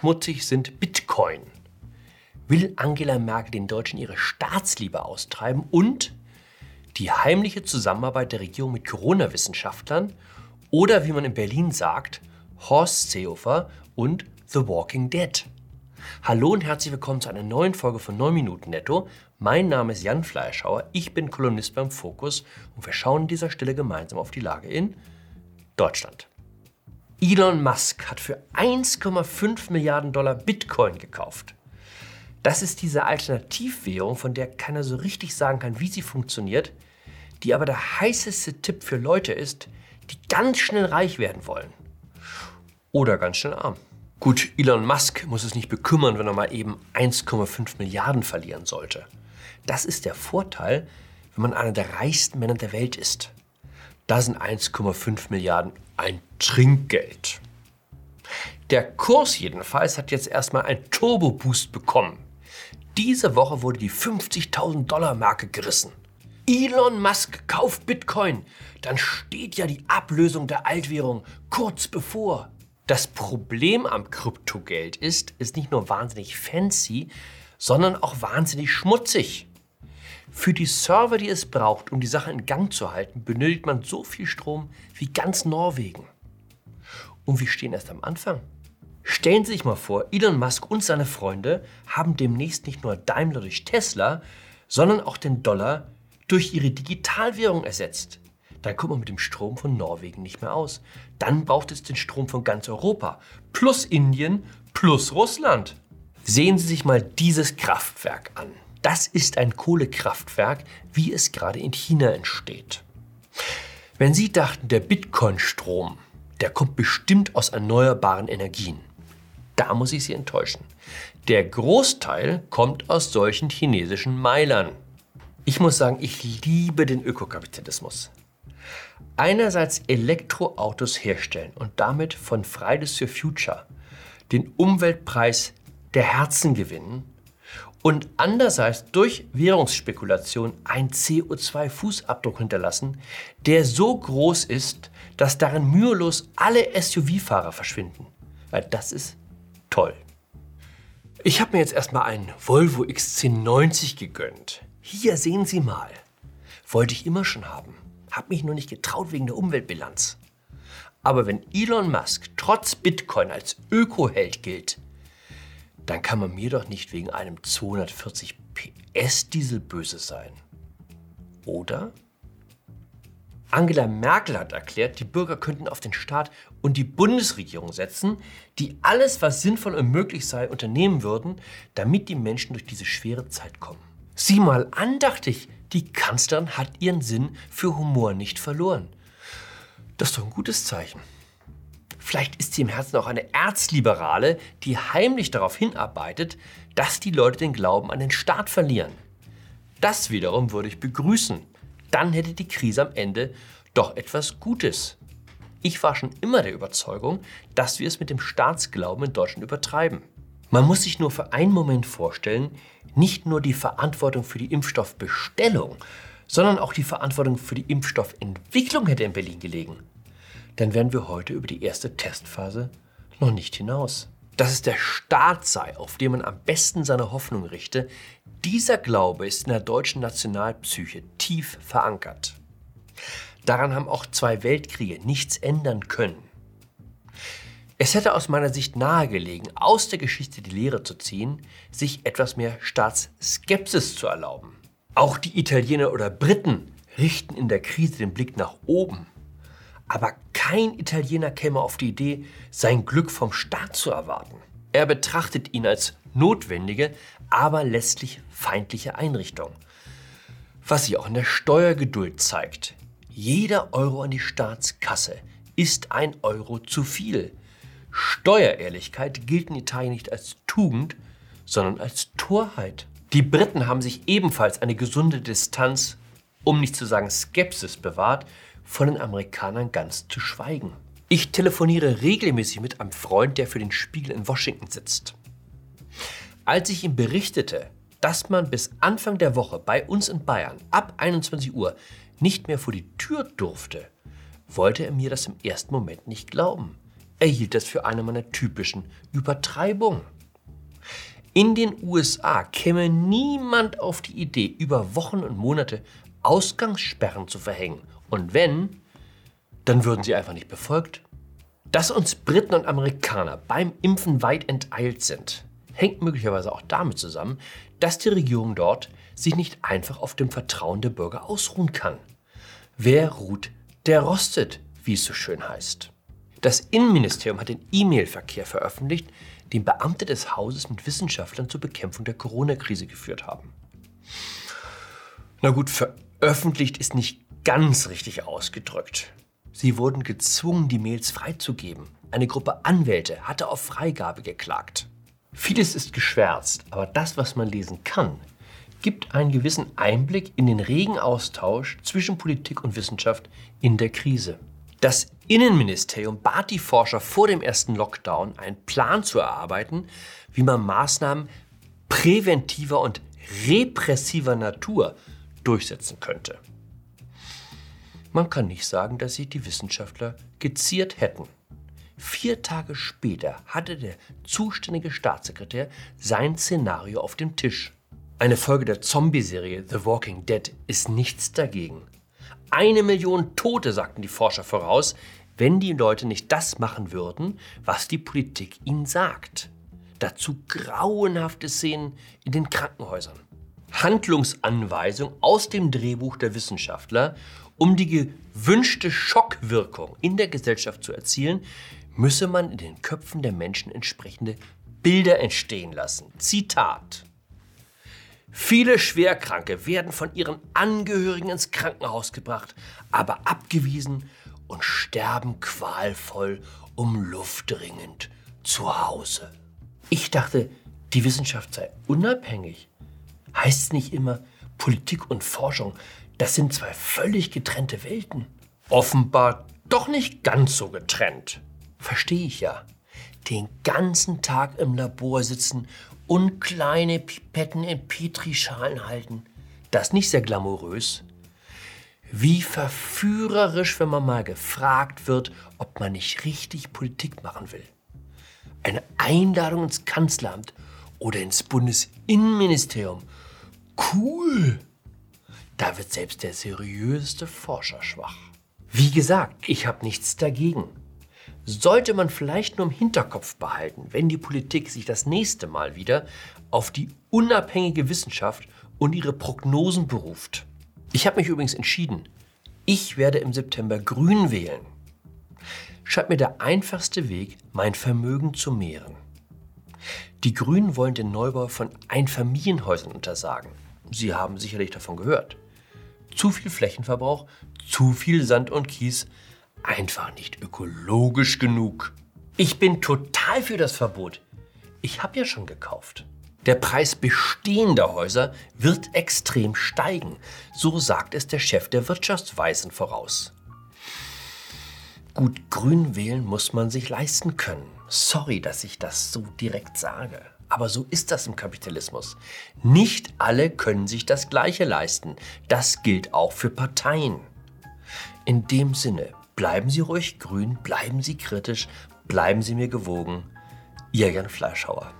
schmutzig sind Bitcoin? Will Angela Merkel den Deutschen ihre Staatsliebe austreiben und die heimliche Zusammenarbeit der Regierung mit Corona-Wissenschaftlern oder wie man in Berlin sagt, Horst Seehofer und The Walking Dead? Hallo und herzlich willkommen zu einer neuen Folge von 9 Minuten Netto. Mein Name ist Jan Fleischhauer, ich bin Kolumnist beim Fokus und wir schauen an dieser Stelle gemeinsam auf die Lage in Deutschland. Elon Musk hat für 1,5 Milliarden Dollar Bitcoin gekauft. Das ist diese Alternativwährung, von der keiner so richtig sagen kann, wie sie funktioniert, die aber der heißeste Tipp für Leute ist, die ganz schnell reich werden wollen. Oder ganz schnell arm. Gut, Elon Musk muss es nicht bekümmern, wenn er mal eben 1,5 Milliarden verlieren sollte. Das ist der Vorteil, wenn man einer der reichsten Männer der Welt ist. Da sind 1,5 Milliarden ein Trinkgeld. Der Kurs jedenfalls hat jetzt erstmal einen Turbo-Boost bekommen. Diese Woche wurde die 50.000 Dollar Marke gerissen. Elon Musk kauft Bitcoin. Dann steht ja die Ablösung der Altwährung kurz bevor. Das Problem am Kryptogeld ist, ist nicht nur wahnsinnig fancy, sondern auch wahnsinnig schmutzig. Für die Server, die es braucht, um die Sache in Gang zu halten, benötigt man so viel Strom wie ganz Norwegen. Und wir stehen erst am Anfang. Stellen Sie sich mal vor, Elon Musk und seine Freunde haben demnächst nicht nur Daimler durch Tesla, sondern auch den Dollar durch ihre Digitalwährung ersetzt. Dann kommt man mit dem Strom von Norwegen nicht mehr aus. Dann braucht es den Strom von ganz Europa, plus Indien, plus Russland. Sehen Sie sich mal dieses Kraftwerk an. Das ist ein Kohlekraftwerk, wie es gerade in China entsteht. Wenn Sie dachten, der Bitcoin-Strom, der kommt bestimmt aus erneuerbaren Energien. Da muss ich Sie enttäuschen. Der Großteil kommt aus solchen chinesischen Meilern. Ich muss sagen, ich liebe den Ökokapitalismus. Einerseits Elektroautos herstellen und damit von Fridays for Future den Umweltpreis der Herzen gewinnen und andererseits durch Währungsspekulation einen CO2-Fußabdruck hinterlassen, der so groß ist, dass darin mühelos alle SUV-Fahrer verschwinden. Weil das ist toll. Ich habe mir jetzt erstmal einen Volvo XC90 gegönnt. Hier sehen Sie mal. Wollte ich immer schon haben. Hab mich nur nicht getraut wegen der Umweltbilanz. Aber wenn Elon Musk trotz Bitcoin als Ökoheld gilt, dann kann man mir doch nicht wegen einem 240 PS Diesel böse sein. Oder? Angela Merkel hat erklärt, die Bürger könnten auf den Staat und die Bundesregierung setzen, die alles, was sinnvoll und möglich sei, unternehmen würden, damit die Menschen durch diese schwere Zeit kommen. Sieh mal an, dachte ich, die Kanzlerin hat ihren Sinn für Humor nicht verloren. Das ist doch ein gutes Zeichen. Vielleicht ist sie im Herzen auch eine Erzliberale, die heimlich darauf hinarbeitet, dass die Leute den Glauben an den Staat verlieren. Das wiederum würde ich begrüßen. Dann hätte die Krise am Ende doch etwas Gutes. Ich war schon immer der Überzeugung, dass wir es mit dem Staatsglauben in Deutschland übertreiben. Man muss sich nur für einen Moment vorstellen, nicht nur die Verantwortung für die Impfstoffbestellung, sondern auch die Verantwortung für die Impfstoffentwicklung hätte in Berlin gelegen dann wären wir heute über die erste Testphase noch nicht hinaus. Dass es der Staat sei, auf den man am besten seine Hoffnung richte, dieser Glaube ist in der deutschen Nationalpsyche tief verankert. Daran haben auch zwei Weltkriege nichts ändern können. Es hätte aus meiner Sicht nahegelegen, aus der Geschichte die Lehre zu ziehen, sich etwas mehr Staatsskepsis zu erlauben. Auch die Italiener oder Briten richten in der Krise den Blick nach oben. Aber kein Italiener käme auf die Idee, sein Glück vom Staat zu erwarten. Er betrachtet ihn als notwendige, aber letztlich feindliche Einrichtung. Was sich auch in der Steuergeduld zeigt. Jeder Euro an die Staatskasse ist ein Euro zu viel. Steuerehrlichkeit gilt in Italien nicht als Tugend, sondern als Torheit. Die Briten haben sich ebenfalls eine gesunde Distanz, um nicht zu sagen Skepsis bewahrt, von den Amerikanern ganz zu schweigen. Ich telefoniere regelmäßig mit einem Freund, der für den Spiegel in Washington sitzt. Als ich ihm berichtete, dass man bis Anfang der Woche bei uns in Bayern ab 21 Uhr nicht mehr vor die Tür durfte, wollte er mir das im ersten Moment nicht glauben. erhielt das für eine meiner typischen Übertreibungen. In den USA käme niemand auf die Idee, über Wochen und Monate Ausgangssperren zu verhängen. Und wenn, dann würden sie einfach nicht befolgt. Dass uns Briten und Amerikaner beim Impfen weit enteilt sind, hängt möglicherweise auch damit zusammen, dass die Regierung dort sich nicht einfach auf dem Vertrauen der Bürger ausruhen kann. Wer ruht, der rostet, wie es so schön heißt. Das Innenministerium hat den E-Mail-Verkehr veröffentlicht, den Beamte des Hauses mit Wissenschaftlern zur Bekämpfung der Corona-Krise geführt haben. Na gut, veröffentlicht ist nicht ganz richtig ausgedrückt. Sie wurden gezwungen, die Mails freizugeben. Eine Gruppe Anwälte hatte auf Freigabe geklagt. Vieles ist geschwärzt, aber das, was man lesen kann, gibt einen gewissen Einblick in den regen Austausch zwischen Politik und Wissenschaft in der Krise. Das Innenministerium bat die Forscher vor dem ersten Lockdown, einen Plan zu erarbeiten, wie man Maßnahmen präventiver und repressiver Natur durchsetzen könnte. Man kann nicht sagen, dass sich die Wissenschaftler geziert hätten. Vier Tage später hatte der zuständige Staatssekretär sein Szenario auf dem Tisch. Eine Folge der Zombie-Serie The Walking Dead ist nichts dagegen. Eine Million Tote, sagten die Forscher voraus, wenn die Leute nicht das machen würden, was die Politik ihnen sagt. Dazu grauenhafte Szenen in den Krankenhäusern. Handlungsanweisung aus dem Drehbuch der Wissenschaftler, um die gewünschte Schockwirkung in der Gesellschaft zu erzielen, müsse man in den Köpfen der Menschen entsprechende Bilder entstehen lassen. Zitat. Viele Schwerkranke werden von ihren Angehörigen ins Krankenhaus gebracht, aber abgewiesen und sterben qualvoll um Luft dringend zu Hause. Ich dachte, die Wissenschaft sei unabhängig. Heißt es nicht immer, Politik und Forschung, das sind zwei völlig getrennte Welten? Offenbar doch nicht ganz so getrennt. Verstehe ich ja. Den ganzen Tag im Labor sitzen und kleine Pipetten in Petrischalen halten. Das nicht sehr glamourös. Wie verführerisch, wenn man mal gefragt wird, ob man nicht richtig Politik machen will. Eine Einladung ins Kanzleramt oder ins Bundesinnenministerium. Cool! Da wird selbst der seriöseste Forscher schwach. Wie gesagt, ich habe nichts dagegen sollte man vielleicht nur im Hinterkopf behalten, wenn die Politik sich das nächste Mal wieder auf die unabhängige Wissenschaft und ihre Prognosen beruft. Ich habe mich übrigens entschieden, ich werde im September Grün wählen. Scheint mir der einfachste Weg, mein Vermögen zu mehren. Die Grünen wollen den Neubau von Einfamilienhäusern untersagen. Sie haben sicherlich davon gehört. Zu viel Flächenverbrauch, zu viel Sand und Kies, einfach nicht ökologisch genug. Ich bin total für das Verbot. Ich habe ja schon gekauft. Der Preis bestehender Häuser wird extrem steigen, so sagt es der Chef der Wirtschaftsweisen voraus. Gut, grün wählen muss man sich leisten können. Sorry, dass ich das so direkt sage. Aber so ist das im Kapitalismus. Nicht alle können sich das Gleiche leisten. Das gilt auch für Parteien. In dem Sinne, Bleiben Sie ruhig grün, bleiben Sie kritisch, bleiben Sie mir gewogen. Ihr Jan Fleischhauer.